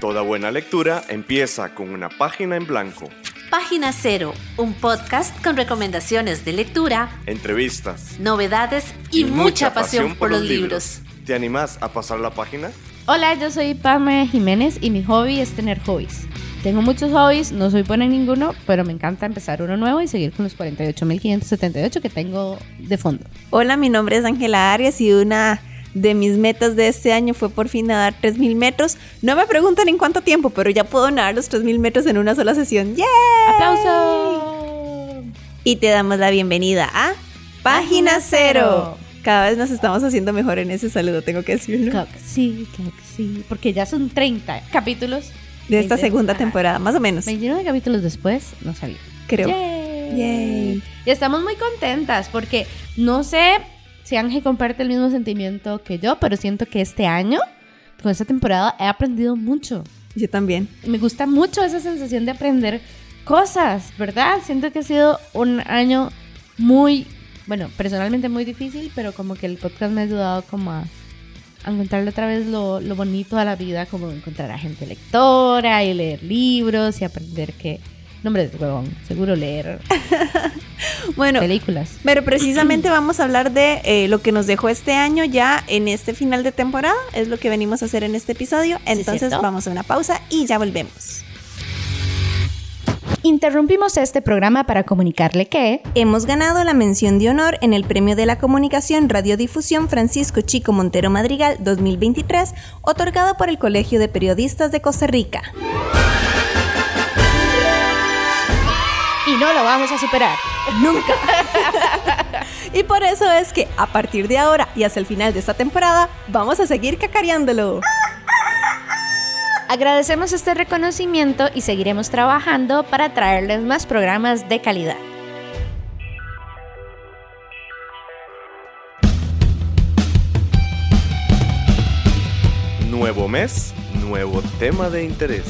Toda buena lectura empieza con una página en blanco. Página Cero, un podcast con recomendaciones de lectura, Entrevistas. novedades y, mucha, pasión, por los libros. ¿Te animás a pasar la página? Hola, yo soy Pamela Jiménez y mi hobby es tener hobbies. Tengo muchos hobbies, no soy buena en ninguno, pero me encanta empezar uno nuevo y seguir con los 48.578 que tengo de fondo. Hola, mi nombre es Ángela Arias y una de mis metas de este año fue por fin nadar 3.000 metros. No me preguntan en cuánto tiempo, pero ya puedo nadar los 3.000 metros en una sola sesión. ¡Yay! ¡Aplauso! Y te damos la bienvenida a Página Cero. Cada vez nos estamos haciendo mejor en ese saludo, tengo que decirlo. Claro que sí, claro que sí, porque ya son 30 capítulos De esta 20. segunda temporada, más o menos. 29 capítulos después, no sabía. Creo. Yay. Yay. Y estamos muy contentas porque no sé si Ángel comparte el mismo sentimiento que yo, pero siento que este año, con esta temporada, he aprendido mucho. Yo también. Me gusta mucho esa sensación de aprender cosas, ¿verdad? Siento que ha sido un año muy, bueno, personalmente muy difícil, pero como que el podcast me ha ayudado como a, a encontrarle otra vez lo, lo bonito a la vida, como encontrar a gente lectora y leer libros y aprender que, nombre de huevón, seguro leer Bueno, películas. pero precisamente vamos a hablar de eh, lo que nos dejó este año ya en este final de temporada. Es lo que venimos a hacer en este episodio. Entonces vamos a una pausa y ya volvemos. Interrumpimos este programa para comunicarle que Hemos ganado la mención de honor en el Premio de la Comunicación Radiodifusión Francisco Chico Montero Madrigal 2023, otorgado por el Colegio de Periodistas de Costa Rica. No lo vamos a superar. Nunca. y por eso es que a partir de ahora y hasta el final de esta temporada, vamos a seguir cacareándolo. Agradecemos este reconocimiento y seguiremos trabajando para traerles más programas de calidad. Nuevo mes, nuevo tema de interés.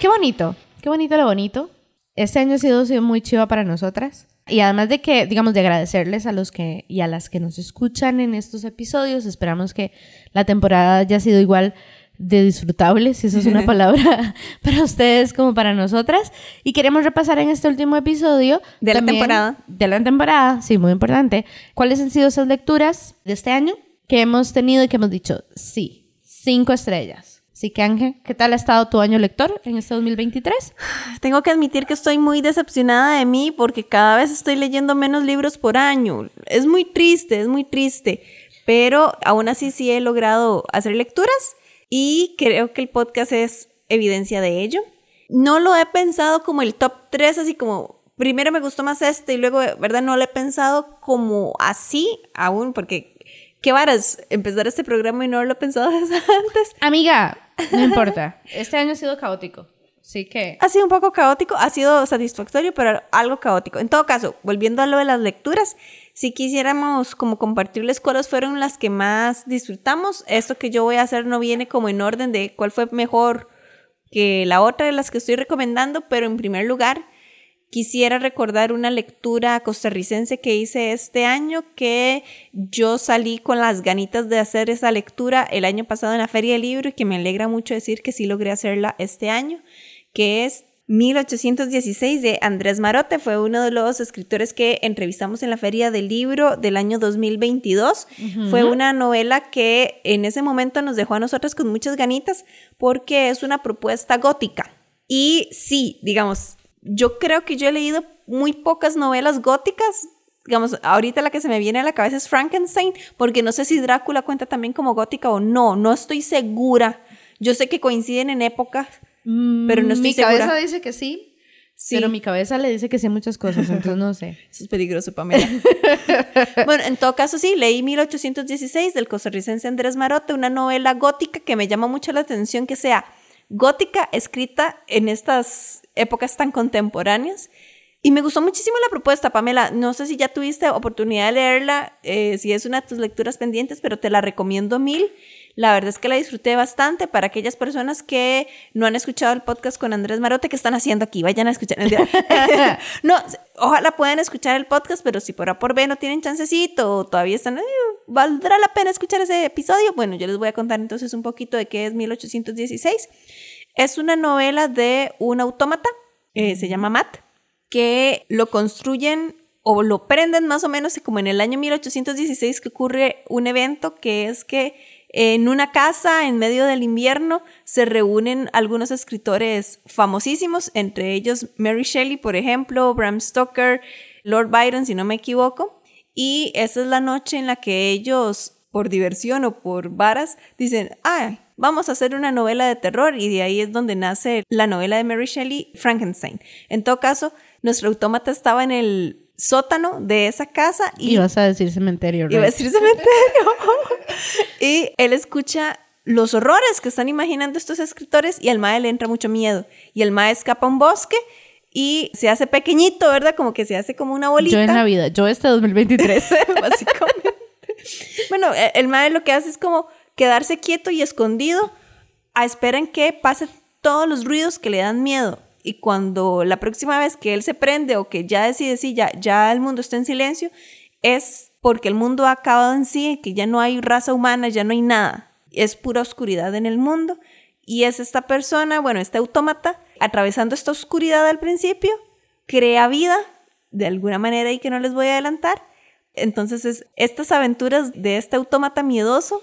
Qué bonito, qué bonito lo bonito. Este año ha sido, muy chiva para nosotras. Y además de que, digamos, de agradecerles a los que y a las que nos escuchan en estos episodios, esperamos que la temporada haya sido igual de disfrutable, si eso es una palabra para ustedes como para nosotras. Y queremos repasar en este último episodio De la temporada. De la temporada, sí, muy importante. ¿Cuáles han sido esas lecturas de este año que hemos tenido y que hemos dicho, sí, cinco estrellas? Así que Ángel, ¿qué tal ha estado tu año lector en este 2023? Tengo que admitir que estoy muy decepcionada de mí porque cada vez estoy leyendo menos libros por año. Es muy triste, es muy triste. Pero aún así sí he logrado hacer lecturas y creo que el podcast es evidencia de ello. No lo he pensado como el top 3, así como primero me gustó más este y luego, ¿verdad? No lo he pensado como así aún porque qué varas empezar este programa y no lo he pensado desde antes. Amiga, no importa. Este año ha sido caótico. Así que... Ha sido un poco caótico, ha sido satisfactorio, pero algo caótico. En todo caso, volviendo a lo de las lecturas, si quisiéramos como compartirles cuáles fueron las que más disfrutamos, esto que yo voy a hacer no viene como en orden de cuál fue mejor que la otra de las que estoy recomendando, pero en primer lugar, quisiera recordar una lectura costarricense que hice este año que yo salí con las ganitas de hacer esa lectura el año pasado en la Feria del Libro y que me alegra mucho decir que sí logré hacerla este año, que es 1816 de Andrés Marote. Fue uno de los escritores que entrevistamos en la Feria del Libro del año 2022. Fue una novela que en ese momento nos dejó a nosotros con muchas ganitas porque es una propuesta gótica. Y sí, digamos, yo creo que yo he leído muy pocas novelas góticas. Digamos, ahorita la que se me viene a la cabeza es Frankenstein, porque no sé si Drácula cuenta también como gótica o no, no estoy segura. Yo sé que coinciden en épocas, pero no estoy mi segura. cabeza dice que sí, Sí. pero mi cabeza le dice que sí muchas cosas, entonces no sé. Eso es peligroso, Pamela. bueno, en todo caso, sí, leí 1816 del costarricense Andrés Marote, una novela gótica que me llama mucho la atención que sea gótica, escrita en estas épocas tan contemporáneas. Y me gustó muchísimo la propuesta, Pamela. No sé si ya tuviste oportunidad de leerla, eh, si es una de tus lecturas pendientes, pero te la recomiendo mil. La verdad es que la disfruté bastante para aquellas personas que no han escuchado el podcast con Andrés Marote, ¿qué están haciendo aquí? Vayan a escuchar. no, ojalá puedan escuchar el podcast, pero si por A por B no tienen chancecito o todavía están, ¿valdrá la pena escuchar ese episodio? Bueno, yo les voy a contar entonces un poquito de qué es 1816. Es una novela de un autómata, eh, se llama Matt, que lo construyen o lo prenden más o menos como en el año 1816 que ocurre un evento que es que en una casa en medio del invierno se reúnen algunos escritores famosísimos, entre ellos Mary Shelley, por ejemplo, Bram Stoker, Lord Byron, si no me equivoco, y esa es la noche en la que ellos, por diversión o por varas, dicen, ah, vamos a hacer una novela de terror y de ahí es donde nace la novela de Mary Shelley, Frankenstein. En todo caso, nuestro autómata estaba en el sótano de esa casa. Y vas a decir cementerio, Iba a decir cementerio. y él escucha los horrores que están imaginando estos escritores y al mae le entra mucho miedo. Y el mae escapa a un bosque y se hace pequeñito, ¿verdad? Como que se hace como una bolita. Yo en la vida, yo este 2023. Básicamente. bueno, e, el mae lo que hace es como quedarse quieto y escondido a espera en que pasen todos los ruidos que le dan miedo y cuando la próxima vez que él se prende o que ya decide, sí, ya, ya el mundo está en silencio, es porque el mundo ha acabado en sí, que ya no hay raza humana, ya no hay nada. Es pura oscuridad en el mundo. Y es esta persona, bueno, este autómata, atravesando esta oscuridad al principio, crea vida de alguna manera y que no les voy a adelantar. Entonces es estas aventuras de este autómata miedoso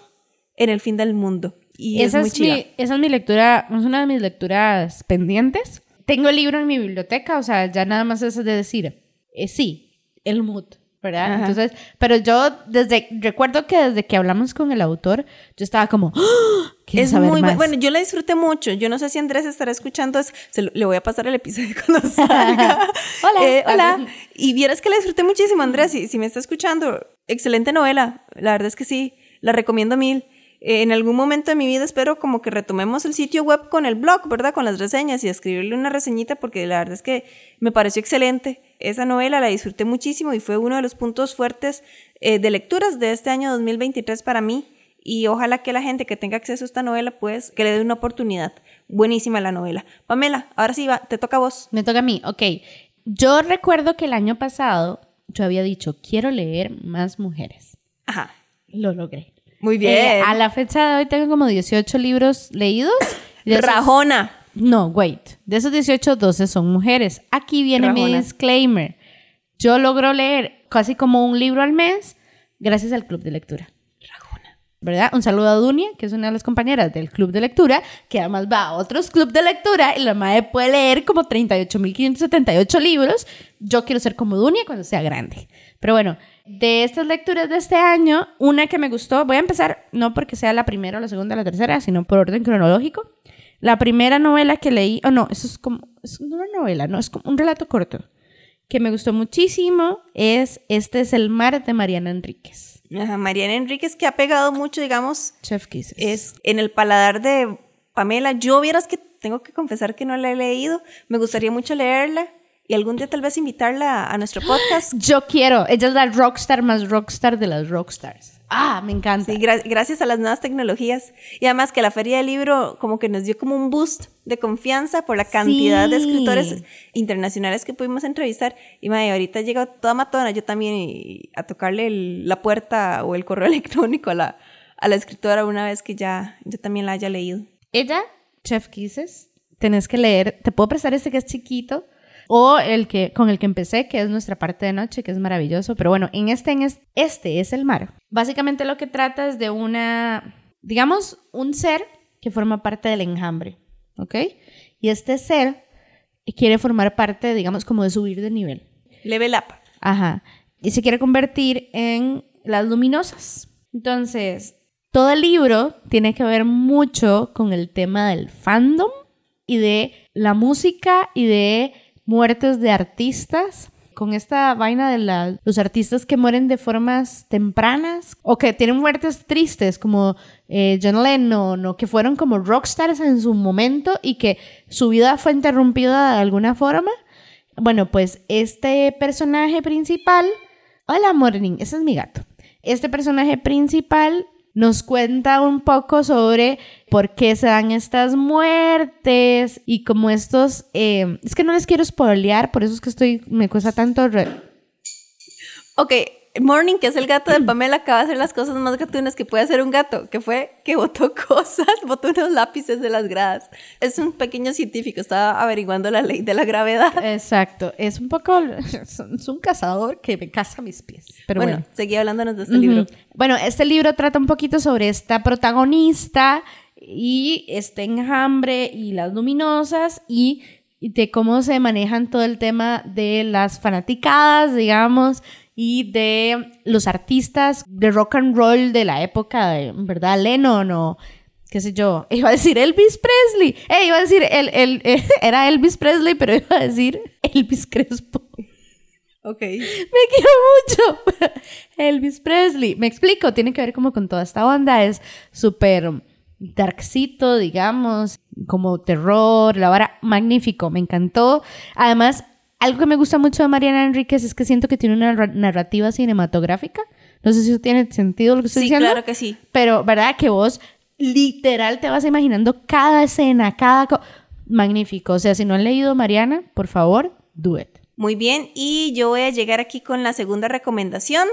en el fin del mundo. Y esa es muy chida. esa es mi lectura, es una de mis lecturas pendientes tengo el libro en mi biblioteca, o sea, ya nada más es de decir, eh, sí, el mood, ¿verdad? Entonces, pero yo desde, recuerdo que desde que hablamos con el autor, yo estaba como, ¡Ah! es muy bueno, yo la disfruté mucho. Yo no sé si Andrés estará escuchando, le voy a pasar el episodio cuando salga. hola, eh, hola. Y vieras que la disfruté muchísimo, Andrés, si, si me está escuchando, excelente novela, la verdad es que sí, la recomiendo mil en algún momento de mi vida espero como que retomemos el sitio web con el blog, ¿verdad? Con las reseñas y escribirle una reseñita porque la verdad es que me pareció excelente. Esa novela la disfruté muchísimo y fue uno de los puntos fuertes eh, de lecturas de este año 2023 para mí. Y ojalá que la gente que tenga acceso a esta novela, pues, que le dé una oportunidad. Buenísima la novela. Pamela, ahora sí va, te toca a vos. Me toca a mí, ok. Yo recuerdo que el año pasado yo había dicho, quiero leer más mujeres. Ajá. Lo logré. Muy eh, bien. a la fecha de hoy tengo como 18 libros leídos. Rajona. No, wait. De esos 18, 12 son mujeres. Aquí viene mi disclaimer. Yo logro leer casi como un libro al mes gracias al club de lectura. Rajona. ¿Verdad? Un saludo a Dunia, que es una de las compañeras del club de lectura, que además va a otros clubes de lectura y la madre puede leer como 38.578 libros. Yo quiero ser como Dunia cuando sea grande. Pero bueno, de estas lecturas de este año, una que me gustó, voy a empezar no porque sea la primera la segunda o la tercera, sino por orden cronológico. La primera novela que leí, o oh no, eso es como, es una novela, no, es como un relato corto, que me gustó muchísimo, es Este es el mar de Mariana Enríquez. Mariana Enríquez que ha pegado mucho, digamos. Chef Kisses. Es en el paladar de Pamela. Yo vieras que tengo que confesar que no la he leído, me gustaría mucho leerla y algún día tal vez invitarla a nuestro podcast. Yo quiero. Ella es la rockstar más rockstar de las rockstars. Ah, me encanta. Sí, gracias a las nuevas tecnologías. Y además que la feria del libro como que nos dio como un boost de confianza por la cantidad de escritores internacionales que pudimos entrevistar. Y madre, ahorita llega toda matona, yo también, a tocarle la puerta o el correo electrónico a la, a la escritora una vez que ya yo también la haya leído. Ella, Chef Kisses, tenés que leer, te puedo prestar este que es chiquito, o el que, con el que empecé, que es nuestra parte de noche, que es maravilloso. Pero bueno, en este, en este, es el mar. Básicamente lo que trata es de una, digamos, un ser que forma parte del enjambre, ¿ok? Y este ser quiere formar parte, digamos, como de subir de nivel. Level up. Ajá. Y se quiere convertir en las luminosas. Entonces, todo el libro tiene que ver mucho con el tema del fandom y de la música y de muertes de artistas, con esta vaina de los artistas que mueren de formas tempranas o que tienen muertes tristes como eh, John Lennon que fueron como rockstars en su momento y que su vida fue interrumpida de alguna forma. Bueno, pues este personaje principal, hola Morning, ese es mi gato. Este personaje principal nos cuenta un poco sobre por qué se dan estas muertes y como estos... eh, es que no les quiero spoilear, por eso es que estoy... Me cuesta tanto... re- Ok, Morning, que es el gato de Pamela, acaba de hacer las cosas más gatunas que puede hacer un gato, que fue que botó cosas, botó unos lápices de las gradas. Es un pequeño científico, estaba averiguando la ley de la gravedad. Exacto, es un poco... Es un cazador que me caza mis pies. Pero bueno, bueno. seguí hablándonos de este libro. Ujú. Bueno, este libro trata un poquito sobre esta protagonista y este enjambre y las luminosas y de cómo se manejan todo el tema de las fanaticadas, digamos, y de los artistas de rock and roll de la época ¿verdad? Lennon o qué sé yo, iba a decir Elvis Presley, eh, iba a decir, el, el, era Elvis Presley, pero iba a decir Elvis Crespo. Ok. Me quiero mucho. Elvis Presley. Me explico, tiene que ver como con toda esta onda. Es súper darkcito, digamos, como terror, la vara magnífico, me encantó. Además, algo que me gusta mucho de Mariana Enríquez es que siento que tiene una ra- narrativa cinematográfica. No sé si eso tiene sentido lo que estoy Sí, diciendo. claro que sí. Pero, ¿verdad? Que vos literal te vas imaginando cada escena, cada... co- Magnífico. O sea, si no han leído Mariana, por favor, do it. Muy bien, y yo voy a llegar aquí con la segunda recomendación.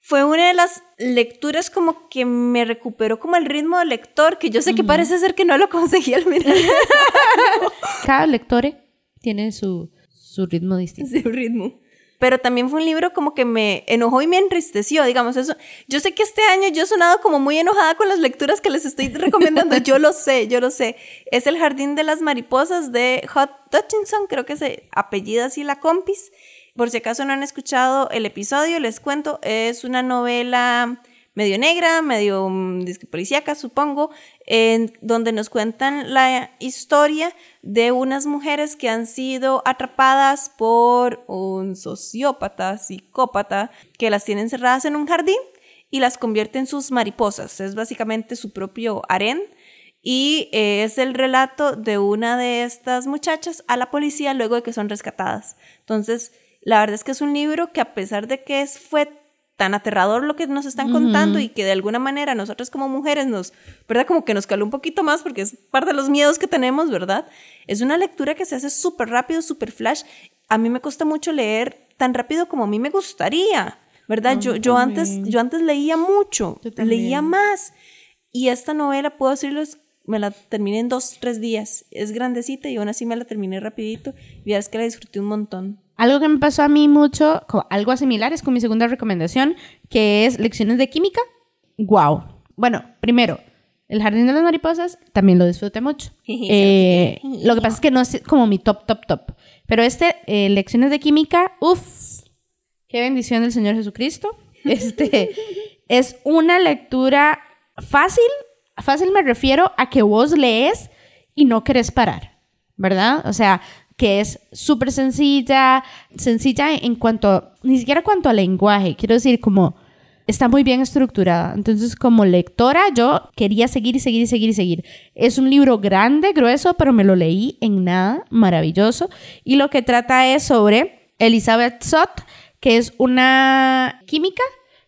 Fue una de las lecturas como que me recuperó como el ritmo del lector, que yo sé que parece ser que no lo conseguí al final. Cada lector tiene su, su ritmo distinto. Ese ritmo. Pero también fue un libro como que me enojó y me entristeció, digamos, eso. Yo sé que este año yo he sonado como muy enojada con las lecturas que les estoy recomendando, yo lo sé, yo lo sé. Es El Jardín de las Mariposas de Hot Hutchinson, creo que se apellida así la compis. Por si acaso no han escuchado el episodio, les cuento, es una novela medio negra, medio disque policíaca, supongo, en donde nos cuentan la historia de unas mujeres que han sido atrapadas por un sociópata, psicópata, que las tiene encerradas en un jardín y las convierte en sus mariposas. Es básicamente su propio harén. Y eh, es el relato de una de estas muchachas a la policía luego de que son rescatadas. Entonces, la verdad es que es un libro que a pesar de que es, fue tan aterrador lo que nos están contando y que de alguna manera nosotros como mujeres nos, ¿verdad? Como que nos caló un poquito más porque es parte de los miedos que tenemos, ¿verdad? Es una lectura que se hace súper rápido, súper flash. A mí me cuesta mucho leer tan rápido como a mí me gustaría, ¿verdad? yo, yo, antes, yo antes leía mucho, leía más. Y esta novela, puedo decirles, me la terminé en dos, tres días. Es grandecita y aún así me la terminé rapidito. Y es que la disfruté un montón. Algo que me pasó a mí mucho, algo similar, es con mi segunda recomendación, que es lecciones de química. ¡Wow! Bueno, primero, El Jardín de las Mariposas también lo disfruté mucho. Eh, lo que pasa es que no es como mi top, top, top. Pero este, eh, lecciones de química, uff, qué bendición del Señor Jesucristo. Este es una lectura fácil. Fácil me refiero a que vos lees y no querés parar, ¿verdad? O sea, que es súper sencilla, sencilla en cuanto, ni siquiera cuanto al lenguaje, quiero decir, como está muy bien estructurada. Entonces, como lectora, yo quería seguir y seguir y seguir y seguir. Es un libro grande, grueso, pero me lo leí en nada, maravilloso. Y lo que trata es sobre Elizabeth Sott, que es una química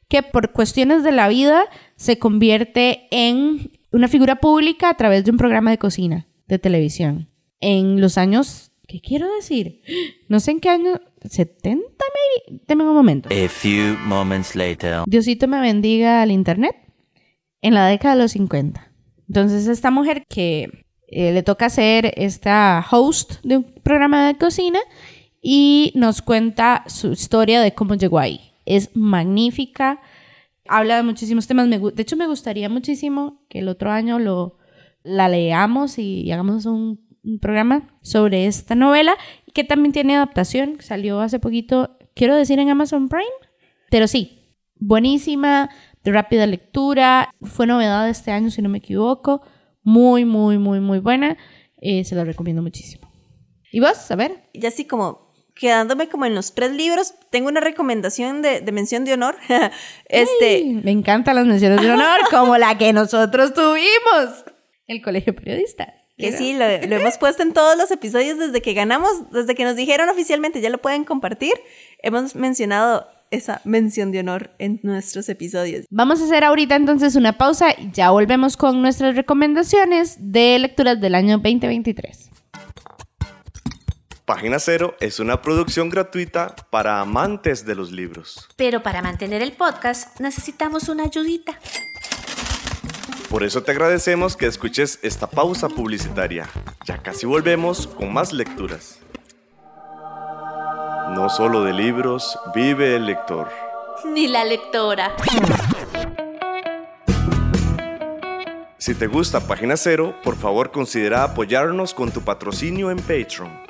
que por cuestiones de la vida se convierte en una figura pública a través de un programa de cocina de televisión. En los años, ¿qué quiero decir? No sé en qué año, 70, maybe. Deme un momento. A few moments later. Diosito me bendiga al internet en la década de los 50. Entonces esta mujer que eh, le toca ser esta host de un programa de cocina y nos cuenta su historia de cómo llegó ahí. Es magnífica, habla de muchísimos temas. Me de hecho, me gustaría muchísimo que el otro año lo, la leamos y hagamos un, un programa sobre esta novela, que también tiene adaptación, salió hace poquito, quiero decir en Amazon Prime, pero sí, buenísima, de rápida lectura, fue novedad de este año si no me equivoco, muy, muy, muy, muy buena, eh, se la recomiendo muchísimo. ¿Y vos? A ver. Y así como quedándome como en los tres libros, tengo una recomendación de, de mención de honor. este, Ay, me encantan las menciones de honor, como la que nosotros tuvimos. El Colegio Periodista. Que sí, lo, lo hemos puesto en todos los episodios desde que ganamos, desde que nos dijeron oficialmente, ya lo pueden compartir. Hemos mencionado esa mención de honor en nuestros episodios. Vamos a hacer ahorita entonces una pausa y ya volvemos con nuestras recomendaciones de lecturas del año 2023. Página Cero es una producción gratuita para amantes de los libros. Pero para mantener el podcast necesitamos una ayudita. Por eso te agradecemos que escuches esta pausa publicitaria. Ya casi volvemos con más lecturas. No solo de libros vive el lector. Ni la lectora. Si te gusta Página Cero, por favor considera apoyarnos con tu patrocinio en Patreon.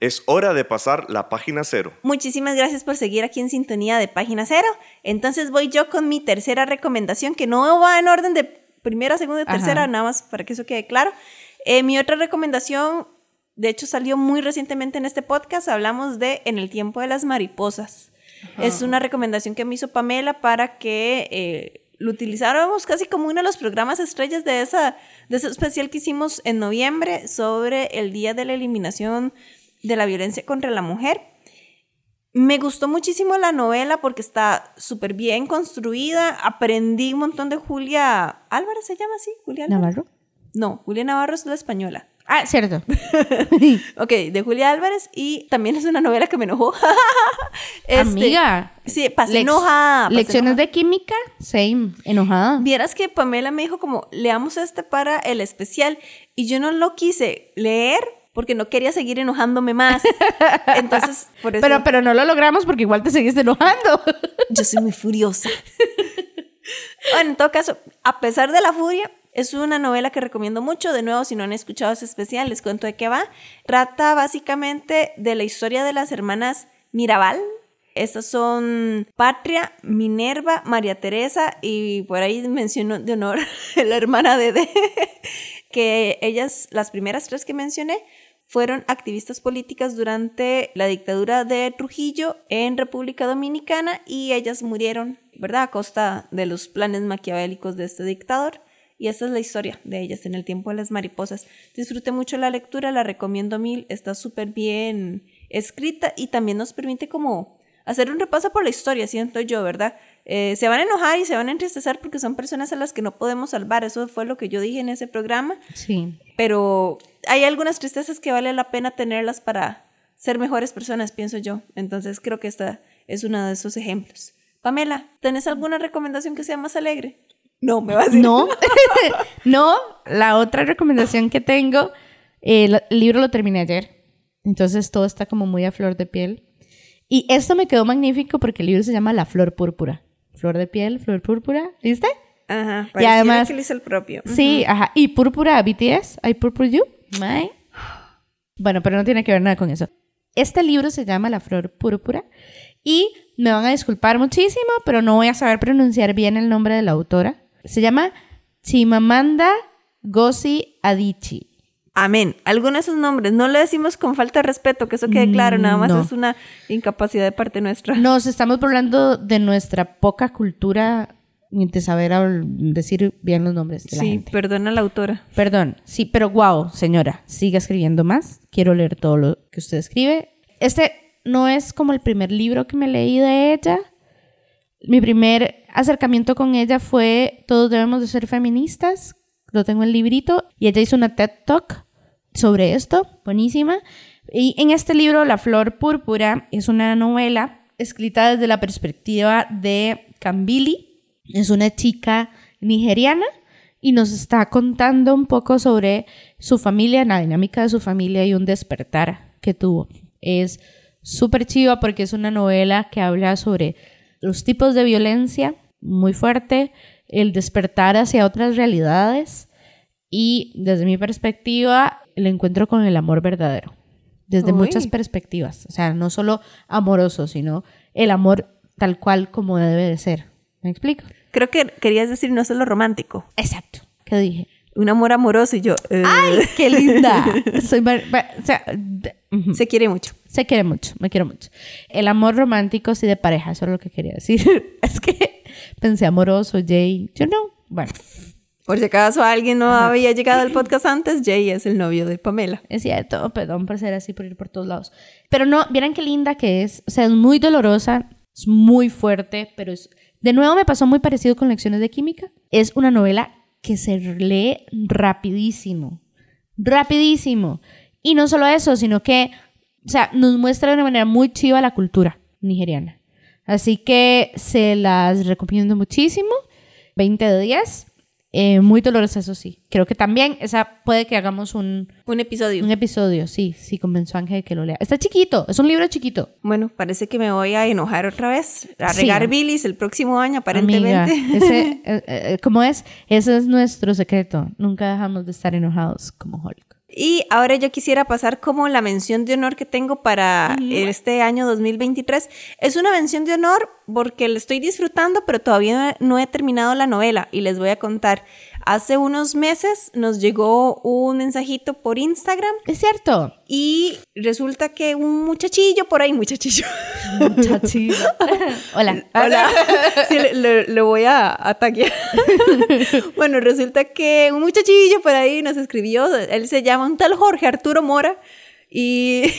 Es hora de pasar la página cero. Muchísimas gracias por seguir aquí en sintonía de Página Cero. Entonces voy yo con mi tercera recomendación, que no va en orden de primera, segunda y Ajá. tercera, nada más para que eso quede claro. Eh, mi otra recomendación, de hecho salió muy recientemente en este podcast, hablamos de En el tiempo de las mariposas. Es una recomendación que me hizo Pamela para que eh, lo utilizáramos casi como uno de los programas estrellas de, esa, de ese especial que hicimos en noviembre sobre el Día de la Eliminación de la Violencia contra la Mujer. Me gustó muchísimo la novela porque está súper bien construida. Aprendí un montón de Julia Álvarez, ¿se llama así? Julia Álvarez. ¿Navarro? No, Julia Navarro es la española. Ah, cierto. Ok, de Julia Álvarez y también es una novela que me enojó. Este, Amiga. Sí, pasé Lex- enojada. pasé Lecciones enojada. de química, same, enojada. Vieras que Pamela me dijo como, leamos este para el especial y yo no lo quise leer porque no quería seguir enojándome más. Entonces, por eso Pero, pero no lo logramos porque igual te seguiste enojando. yo soy muy furiosa. bueno, en todo caso, a pesar de la furia, es una novela que recomiendo mucho. De nuevo, si no han escuchado ese especial, les cuento de qué va. Trata básicamente de la historia de las hermanas Mirabal. Estas son Patria, Minerva, María Teresa y por ahí mencionó de honor la hermana de que ellas, las primeras tres que mencioné, fueron activistas políticas durante la dictadura de Trujillo en República Dominicana y ellas murieron, ¿verdad? A costa de los planes maquiavélicos de este dictador. Y esta es la historia de ellas en el tiempo de las mariposas. Disfruté mucho la lectura, la recomiendo mil, está súper bien escrita y también nos permite como hacer un repaso por la historia, siento yo, ¿verdad? Eh, se van a enojar y se van a entristecer porque son personas a las que no podemos salvar, eso fue lo que yo dije en ese programa, Sí. pero hay algunas tristezas que vale la pena tenerlas para ser mejores personas, pienso yo. Entonces creo que esta es uno de esos ejemplos. Pamela, ¿tenés alguna recomendación que sea más alegre? No, me vas a decir. No, no, la otra recomendación que tengo, eh, el libro lo terminé ayer, entonces todo está como muy a flor de piel. Y esto me quedó magnífico porque el libro se llama La Flor Púrpura. Flor de piel, flor púrpura, ¿viste? Ajá, Y además- que él hizo el propio. Sí, ajá. Y púrpura BTS, I Purple You. Bueno, pero no tiene que ver nada con eso. Este libro se llama La Flor Púrpura y me van a disculpar muchísimo, pero no voy a saber pronunciar bien el nombre de la autora. Se llama Chimamanda Ngozi Adichie. Amén. Algunos de esos nombres no le decimos con falta de respeto, que eso quede claro, nada más no. es una incapacidad de parte nuestra. Nos estamos hablando de nuestra poca cultura de saber decir bien los nombres de la sí, gente. perdona la autora. Perdón, sí, pero wow, señora, siga escribiendo más. Quiero leer todo lo que usted escribe. Este no es como el primer libro que me leí de ella. Mi primer acercamiento con ella fue Todos debemos de ser feministas. Lo tengo en el librito. Y ella hizo una TED Talk sobre esto, buenísima. Y en este libro, La Flor Púrpura, es una novela escrita desde la perspectiva de Kambili. Es una chica nigeriana y nos está contando un poco sobre su familia, la dinámica de su familia y un despertar que tuvo. Es súper chiva porque es una novela que habla sobre los tipos de violencia muy fuerte, el despertar hacia otras realidades y desde mi perspectiva el encuentro con el amor verdadero. Desde Uy. muchas perspectivas, o sea, no solo amoroso, sino el amor tal cual como debe de ser. ¿Me explico? Creo que querías decir no solo romántico. Exacto. ¿Qué dije? un amor amoroso y yo, eh, ¡Ay, qué linda! Soy o sea, de- ujú. se quiere mucho. Se quiere mucho, me quiero mucho. El amor romántico sí de pareja, eso es lo que quería decir. es que pensé amoroso, Jay. Yo no. Bueno, Por si acaso alguien no había llegado al podcast antes, Jay es el novio de Pamela. es cierto, perdón por ser así, por ir por todos lados. Pero no, vieran qué linda que es. O sea, es muy dolorosa, es muy fuerte, pero es... De nuevo me pasó muy parecido con Lecciones de Química. Es una novela que se lee rapidísimo. Rapidísimo. Y no solo eso, sino que, o sea, nos muestra de una manera muy chiva la cultura nigeriana. Así que se las recomiendo muchísimo. 20 de 10. Eh, muy dolorosa, eso sí. Creo que también esa puede que hagamos un, Un episodio. un episodio, sí, sí, convenció a Ángel que lo lea. Está chiquito, es un libro chiquito. Bueno, parece que me voy a enojar otra vez. A Sí. regar bilis el próximo año, aparentemente. Amiga, ese, eh, eh, ¿cómo es? Ese es nuestro secreto. Nunca dejamos de estar enojados como Hulk. Y ahora yo quisiera pasar como la mención de honor que tengo para este año 2023. Es una mención de honor porque la estoy disfrutando, pero todavía no he terminado la novela y les voy a contar. Hace unos meses nos llegó un mensajito por Instagram Es cierto. y resulta que un muchachillo por ahí, muchachillo. Muchachito. Hola. Hola. Sí, le, voy a, a taguear. bueno, resulta que un muchachillo por ahí nos escribió, él se llama un tal Jorge Arturo Mora y,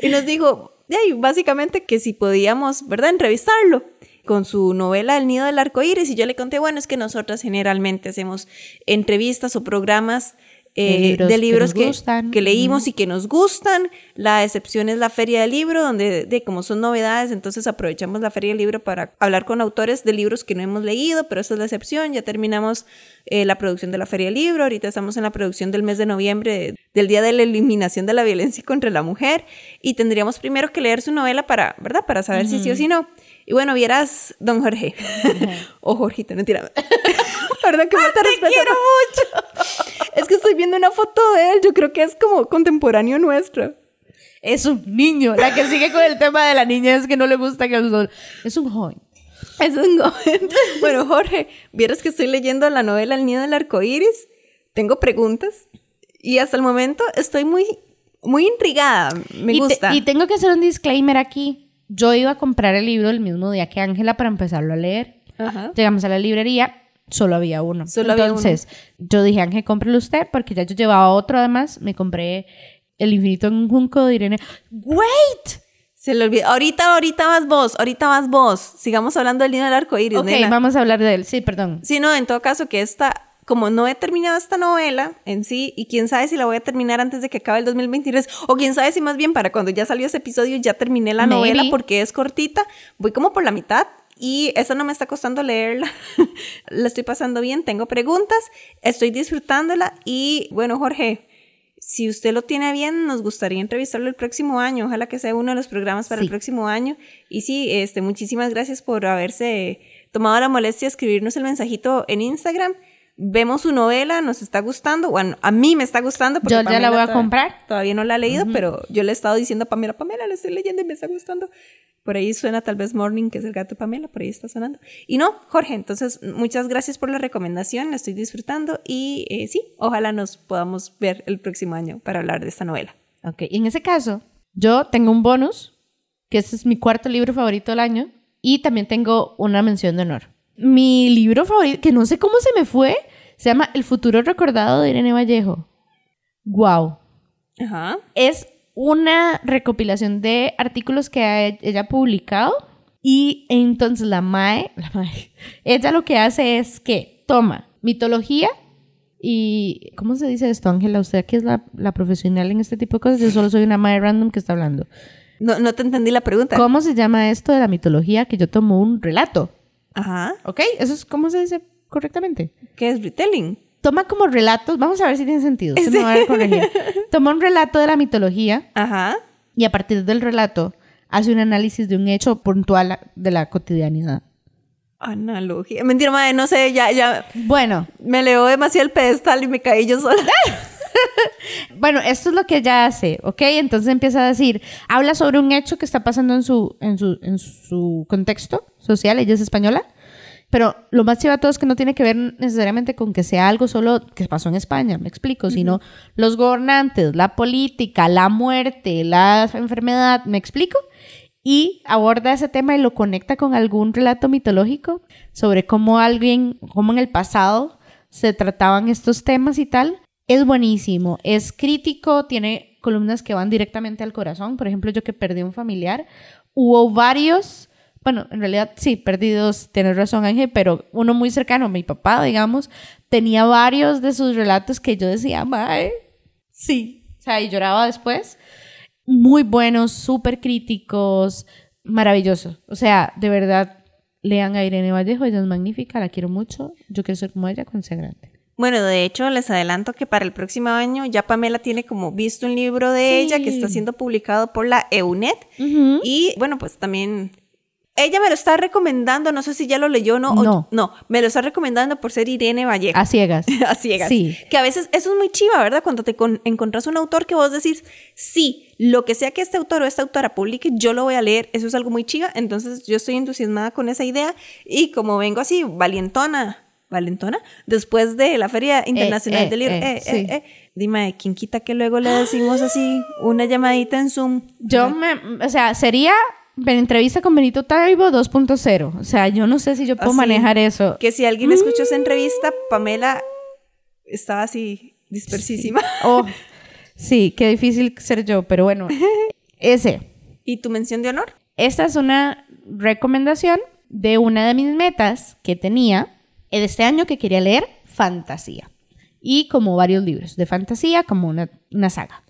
y nos dijo, ahí, básicamente que si podíamos, ¿verdad?, entrevistarlo con su novela El nido del arco iris y yo le conté, bueno, es que nosotras generalmente hacemos entrevistas o programas eh, De libros de que leímos y que nos gustan. La excepción es la Feria del Libro, donde de, como son novedades, entonces aprovechamos la Feria del Libro para hablar con autores de libros que no hemos leído, pero esa es la excepción. Ya terminamos eh, la producción de la Feria del Libro, ahorita estamos en la producción del mes de noviembre, del Día de la Eliminación de la Violencia contra la Mujer, y tendríamos primero que leer su novela para, ¿verdad? Para saber si sí o si no. Y bueno, vieras, don Jorge, o Jorgito, no tira. Perdón que falta respeto. quiero mucho. Es que estoy viendo una foto de él, yo creo que es como contemporáneo nuestro. Es un niño. La que sigue con el tema de la niña es que no le gusta que el sol. Es un joven. Es un joven. Bueno, Jorge, vieras que estoy leyendo la novela El nido del arco iris. Tengo preguntas. Y hasta el momento estoy muy, muy intrigada. Me y, te- gusta. y tengo que hacer un disclaimer aquí. Yo iba a comprar el libro el mismo día que Ángela para empezarlo a leer. Ajá. Llegamos a la librería, solo había uno. Solo había Entonces, yo dije, Ángel, cómprelo usted, porque ya yo llevaba otro además. Me compré El infinito en un junco de Irene. ¡Wait! Se le olvidó. Ahorita, ahorita vas vos. Ahorita vas vos. Sigamos hablando del nido del arco iris. Ok, nena. vamos a hablar de él. Sí, perdón. Sí, no, en todo caso que esta, como no he terminado esta novela en sí, y quién sabe si la voy a terminar antes de que acabe el 2023, o quién sabe si más bien para cuando ya salió ese episodio ya terminé la Maybe. novela porque es cortita, voy como por la mitad. Y esa no me está costando leerla. la estoy pasando bien, tengo preguntas, estoy disfrutándola. Y bueno, Jorge, si usted lo tiene bien, nos gustaría entrevistarlo el próximo año. Ojalá que sea uno de los programas para Sí. el próximo año. Y sí, este, muchísimas gracias por haberse tomado la molestia de escribirnos el mensajito en Instagram. Vemos su novela, nos está gustando. Bueno, a mí me está gustando. porque Yo ya la voy a comprar. Todavía no la he leído, pero yo le he estado diciendo a Pamela, Pamela, la estoy leyendo y me está gustando. Por ahí suena tal vez Morning, que es el gato de Pamela, por ahí está sonando. Y no, Jorge, entonces muchas gracias por la recomendación, la estoy disfrutando y eh, sí, ojalá nos podamos ver el próximo año para hablar de esta novela. Ok, y en ese caso, yo tengo un bonus, que ese es mi cuarto libro favorito del año, y también tengo una mención de honor. Mi libro favorito, que no sé cómo se me fue, se llama El futuro recordado de Irene Vallejo. Wow. Ajá. Es una recopilación de artículos que ha- ella ha publicado y entonces la MAE, la MAE, ella lo que hace es que toma mitología y... ¿Cómo se dice esto, Ángela? Usted que es la, la profesional en este tipo de cosas, yo solo soy una MAE random que está hablando. No, no te entendí la pregunta. ¿Cómo se llama esto de la mitología? Que yo tomo un relato, Ajá. ¿ok? ¿Eso es cómo se dice correctamente? ¿Qué es retelling? Toma como relatos, vamos a ver si tiene sentido, se me va a. Toma un relato de la mitología Ajá. y a partir del relato hace un análisis de un hecho puntual de la cotidianidad. Analogía. Mentira, madre, no sé, ya, ya Bueno, me leo demasiado el pedestal y me caí yo sola. bueno, esto es lo que ella hace, ¿ok? Entonces empieza a decir, habla sobre un hecho que está pasando en su, en su, en su contexto social, ella es española, Pero lo más chiva de todo es que no tiene que ver necesariamente con que sea algo solo que pasó en España, me explico, sino los gobernantes, la política, la muerte, la enfermedad, me explico. Y aborda ese tema y lo conecta con algún relato mitológico sobre cómo alguien, cómo en el pasado se trataban estos temas y tal. Es buenísimo, es crítico, tiene columnas que van directamente al corazón. Por ejemplo, yo que perdí un familiar, hubo varios bueno, en realidad sí, perdidos, tienes razón Ángel, pero uno muy cercano, mi papá, digamos, tenía varios de sus relatos que yo decía, mae, sí, o sea, y lloraba después. Muy buenos, súper críticos, maravilloso. O sea, de verdad, lean a Irene Vallejo, ella es magnífica, la quiero mucho. Yo quiero ser como ella cuando. Bueno, de hecho, les adelanto que para el próximo año ya Pamela tiene como visto un libro de ella que está siendo publicado por la EUNET. Y bueno, pues también ella me lo está recomendando, no sé si ya lo leyó no, no. no, me lo está recomendando por ser Irene Vallejo. A ciegas. a ciegas. Sí. Que a veces eso es muy chiva, ¿verdad? Cuando te encontrás un autor que vos decís, sí, lo que sea que este autor o esta autora publique, yo lo voy a leer, eso es algo muy chiva. Entonces yo estoy entusiasmada con esa idea y como vengo así, valientona, valentona, después de la Feria Internacional eh, del Libro, eh, eh, eh, eh, dime, ¿quién quita que luego le decimos así una llamadita en Zoom? Yo me, o sea, sería entrevista con Benito Taibo 2.0. O sea, yo no sé si yo puedo Así, manejar eso. Que si alguien escuchó esa entrevista, Pamela estaba así dispersísima. Oh, sí, qué difícil ser yo, pero bueno, ese. ¿Y tu mención de honor? Esta es una recomendación de una de mis metas que tenía de este año que quería leer fantasía. Y como varios libros de fantasía, como una, una saga.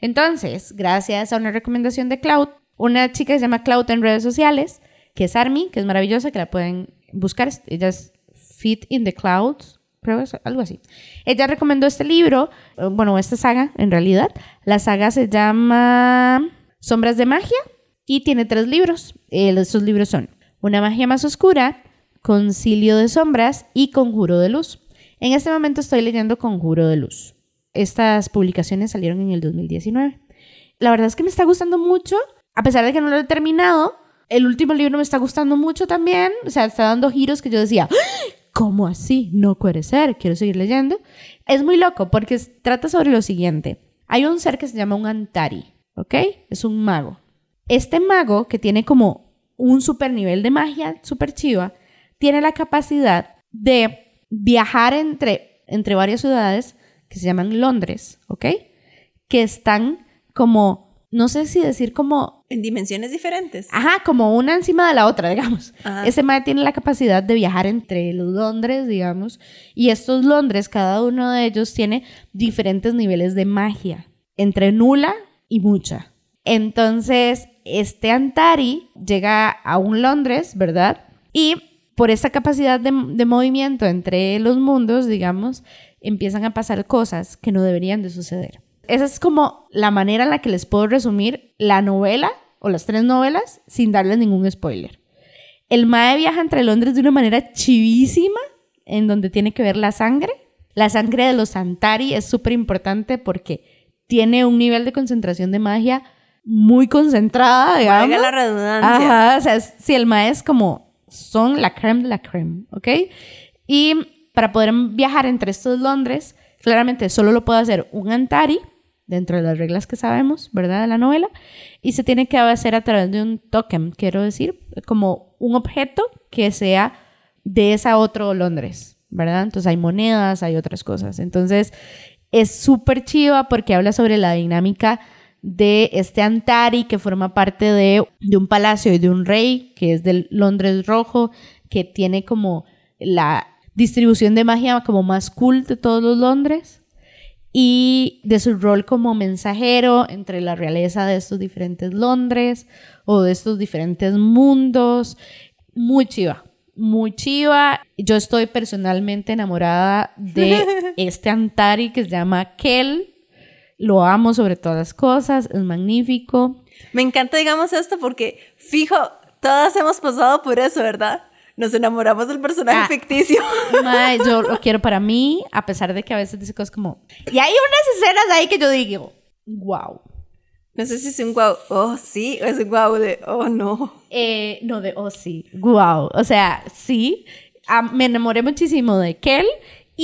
Entonces, gracias a una recomendación de Cloud, una chica se llama Cloud en redes sociales, que es Army, que es maravillosa, que la pueden buscar. Ella es Fit in the Clouds, creo algo así. Ella recomendó este libro, eh, bueno, esta saga en realidad. La saga se llama Sombras de Magia y tiene tres libros. Eh, esos libros son Una magia más oscura, Concilio de Sombras y Conjuro de Luz. En este momento estoy leyendo Conjuro de Luz. Estas publicaciones salieron en el 2019. La verdad es que me está gustando mucho a pesar de que no lo he terminado, el último libro me está gustando mucho también. O sea, está dando giros que yo decía, ¡Ah! ¿cómo así? No puede ser, quiero seguir leyendo. Es muy loco porque trata sobre lo siguiente. Hay un ser que se llama un Antari, ¿ok? Es un mago. Este mago, que tiene como un super nivel de magia, super chiva, tiene la capacidad de viajar entre, entre varias ciudades que se llaman Londres, ¿ok? Que están como, no sé si decir como En dimensiones diferentes. Ajá, como una encima de la otra, digamos. Ajá. Ese mae tiene la capacidad de viajar entre los Londres, digamos, y estos Londres, cada uno de ellos tiene diferentes niveles de magia, entre nula y mucha. Entonces, este Antari llega a un Londres, ¿verdad? Y por esa capacidad de, de movimiento entre los mundos, digamos, empiezan a pasar cosas que no deberían de suceder. Esa es como la manera en la que les puedo resumir la novela o las tres novelas sin darles ningún spoiler. El Mae viaja entre Londres de una manera chivísima, en donde tiene que ver la sangre. La sangre de los Antari es súper importante porque tiene un nivel de concentración de magia muy concentrada, digamos. Valga la redundancia. Ajá, o sea, si el Mae es como, son la creme de la creme, ¿ok? Y para poder viajar entre estos Londres, claramente solo lo puede hacer un Antari, dentro de las reglas que sabemos, ¿verdad? De la novela, y se tiene que hacer a través de un token, quiero decir, como un objeto que sea de esa otro Londres, ¿verdad? Entonces hay monedas, hay otras cosas. Entonces es súper chiva porque habla sobre la dinámica de este Antari que forma parte de, de un palacio y de un rey, que es del Londres rojo, que tiene como la distribución de magia como más cool de todos los Londres y de su rol como mensajero entre la realeza de estos diferentes Londres o de estos diferentes mundos. Muy chiva, muy chiva. Yo estoy personalmente enamorada de este Antari que se llama Kel. Lo amo sobre todas las cosas, es magnífico. Me encanta, digamos, esto porque, fijo, todas hemos pasado por eso, ¿verdad? Nos enamoramos del personaje Ah. ficticio. Mae, yo lo quiero para mí, a pesar de que a veces dice cosas como... Y hay unas escenas ahí que yo digo, wow. No sé si es un guau, oh sí, o es un guau de, oh no. Eh, no, de, oh sí, wow. O sea, sí. ah, me enamoré muchísimo de Kel.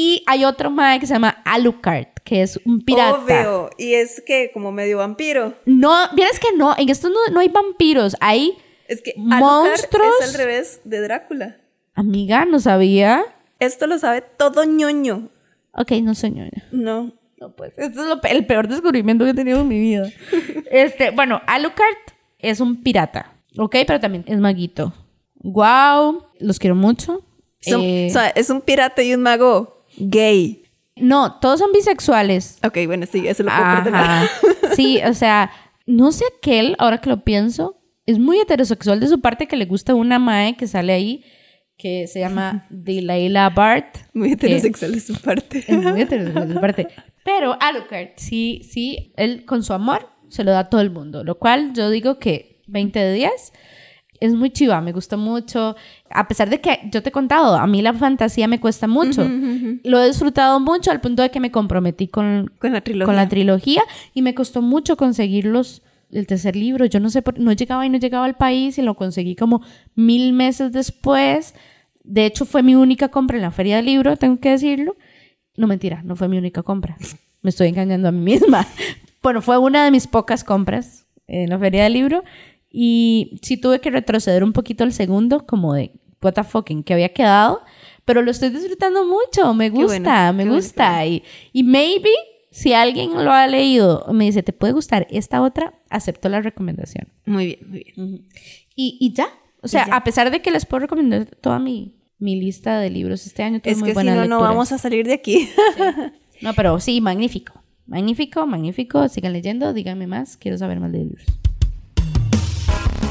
Y hay otro mae que se llama Alucard, que es un pirata. Obvio. Y es que como medio vampiro. No, vieras que no, en esto no, no hay vampiros, hay Es que monstruos. Alucard es al revés de Drácula. Amiga, no sabía. Esto lo sabe todo ñoño. Ok, no soy ñoña. No. No, pues, esto es lo el peor descubrimiento que he tenido en mi vida. Este, bueno, Alucard es un pirata, ¿ok? Pero también es maguito. Wow, los quiero mucho. Son- Eh, o sea, es un pirata y un mago gay. no, todos son bisexuales. Ok, bueno, sí, eso lo puedo. Ajá. Sí, o sea, no sé aquel, ahora que lo pienso, es muy heterosexual de su parte que le gusta una mae que sale ahí que se llama Delilah Bart. Muy heterosexual de su parte. Es muy heterosexual de su parte. Pero Alucard, sí, sí, él con su amor se lo da a todo el mundo. Lo cual yo digo que 20 de 10 es muy chiva, me gusta mucho. A pesar de que yo te he contado, a mí la fantasía me cuesta mucho. Lo he disfrutado mucho al punto de que me comprometí con, Con la trilogía. con la trilogía y me costó mucho conseguirlos. El tercer libro, yo no sé, por, no llegaba y no llegaba al país y lo conseguí como mil meses después. De hecho, fue mi única compra en la feria del libro, tengo que decirlo. No mentira, no fue mi única compra. Me estoy engañando a mí misma. Bueno, fue una de mis pocas compras en la feria del libro. Y sí tuve que retroceder un poquito al segundo, como de what the fuck, en que había quedado. Pero lo estoy disfrutando mucho, me gusta, bueno, me bueno, gusta. Y, y maybe, si alguien lo ha leído, me dice, ¿te puede gustar esta otra? Acepto la recomendación. Muy bien, muy bien. Y, y ya. O sea, ya. a pesar de que les puedo recomendar toda mi, mi lista de libros este año, Es muy que si no, no vamos a salir de aquí. No, pero sí, magnífico. Magnífico, magnífico. Sigan leyendo, díganme más. Quiero saber más de libros.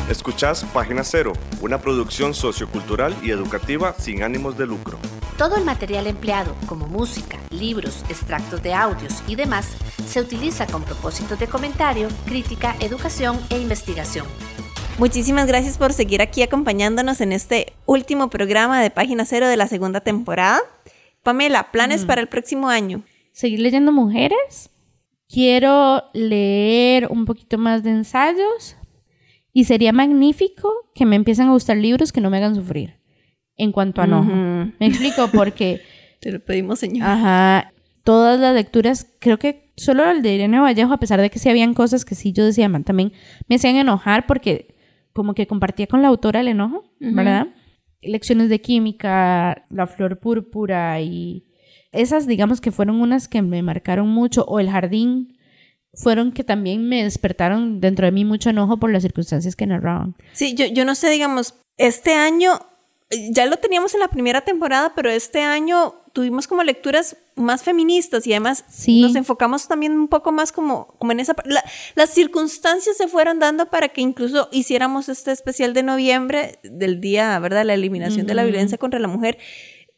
Escuchás Página Cero, una producción sociocultural y educativa sin ánimos de lucro. Todo el material empleado, como música, libros, extractos de audios y demás, se utiliza con propósitos de comentario, crítica, educación e investigación. Muchísimas gracias por seguir aquí acompañándonos en este último programa de Página Cero de la segunda temporada. Pamela, planes para el próximo año. Seguir leyendo mujeres. Quiero leer un poquito más de ensayos. Y sería magnífico que me empiecen a gustar libros que no me hagan sufrir. En cuanto a enojo. Me explico porque Te lo pedimos, señor. Ajá. Todas las lecturas, creo que solo el de Irene Vallejo, a pesar de que sí habían cosas que sí yo decía, man, también me hacían enojar porque como que compartía con la autora el enojo, ¿verdad? Lecciones de química, La flor púrpura y esas, digamos que fueron unas que me marcaron mucho, o El jardín, fueron que también me despertaron dentro de mí mucho enojo por las circunstancias que narraban. Sí, yo, yo no sé, digamos, este año, ya lo teníamos en la primera temporada, pero este año tuvimos como lecturas más feministas y además Sí. nos enfocamos también un poco más como, como en esa... la- las circunstancias se fueron dando para que incluso hiciéramos este especial de noviembre del día, ¿verdad? La eliminación de la violencia contra la mujer.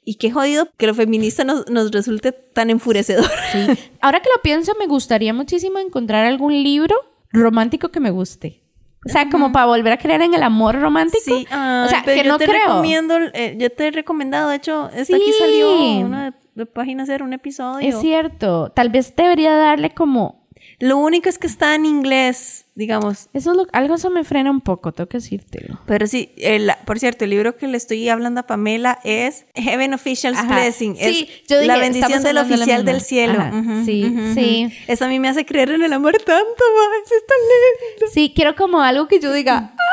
Y qué jodido que lo feminista nos, nos resulte tan enfurecedor. Sí. Ahora que lo pienso, me gustaría muchísimo encontrar algún libro romántico que me guste. O sea, como para volver a creer en el amor romántico. Sí, o sea, que yo no te creo. recomiendo, eh, yo te he recomendado, de hecho, esta aquí salió una de, de página cero, un episodio. Es cierto. Tal vez debería darle como. Lo único es que está en inglés, digamos. Eso es lo- algo eso me frena un poco, tengo que decírtelo. Pero sí, el- por cierto, el libro que le estoy hablando a Pamela es Heaven Official's Ajá. Blessing. Sí, es yo dije, la bendición del de oficial del cielo. Ajá, sí, sí. Eso a mí me hace creer en el amor tanto, ma, es tan lindo. Sí, quiero como algo que yo diga. "Ah",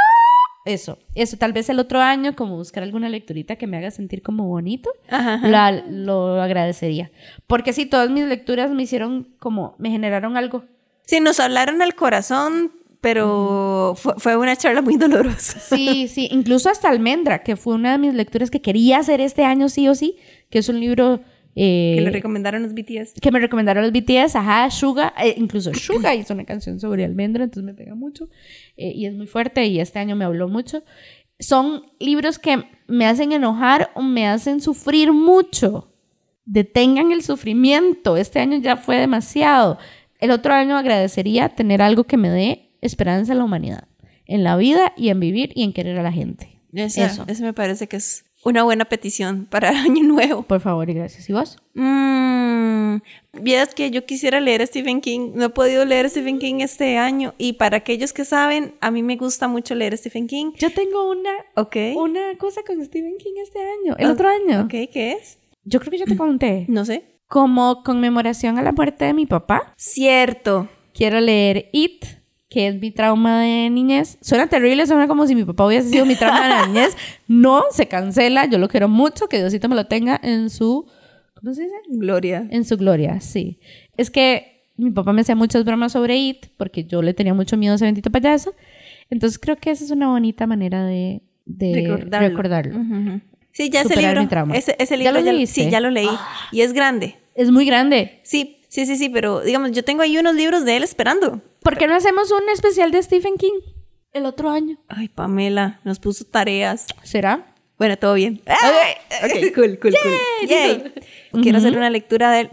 Eso, eso, tal vez el otro año, como buscar alguna lecturita que me haga sentir como bonito, Ajá, ajá. la- lo agradecería. Porque sí, todas mis lecturas me hicieron como, me generaron algo. Sí, nos hablaron al corazón, pero fue, fue una charla muy dolorosa. Sí, sí, incluso hasta Almendra, que fue una de mis lecturas que quería hacer este año sí o sí, que es un libro eh, Que le recomendaron los BTS. que me recomendaron los BTS, ajá, Suga, eh, incluso Suga hizo una canción sobre Almendra, entonces me pega mucho eh, y es muy fuerte y este año me habló mucho. Son libros que me hacen enojar o me hacen sufrir mucho. Detengan el sufrimiento, este año ya fue demasiado. El otro año agradecería tener algo que me dé esperanza en la humanidad, en la vida y en vivir y en querer a la gente. Esa- Eso. Eso me parece que es una buena petición para el año nuevo. Por favor y gracias. ¿Y vos? Mm, Mm, Vieras que yo quisiera leer a Stephen King. No he podido leer a Stephen King este año. Y para aquellos que saben, a mí me gusta mucho leer a Stephen King. Yo tengo una, Ok. una cosa con Stephen King este año, el otro año. Ok, ¿qué es? Yo creo que yo te conté. No sé. Como conmemoración a la muerte de mi papá, Cierto. quiero leer It, que es mi trauma de niñez. Suena terrible, suena como si mi papá hubiese sido mi trauma de la niñez. No, se cancela. Yo lo quiero mucho, que Diosito me lo tenga en su... ¿Cómo se dice? Gloria. En su gloria, sí. Es que mi papá me hacía muchas bromas sobre It, porque yo le tenía mucho miedo a ese bendito payaso. Entonces creo que esa es una bonita manera de, de Recordarlo. Sí, ya ese libro. mi trauma. Ese, ese ¿Ya libro lo leíste? sí, ya lo leí. Y es grande. Es muy grande. Sí, sí, sí, sí, pero digamos, yo tengo ahí unos libros de él esperando. ¿Por qué no hacemos un especial de Stephen King el otro año? Ay, Pamela, nos puso tareas. ¿Será? Bueno, todo bien. Ok, cool, cool, cool. Yay. Quiero hacer una lectura de él.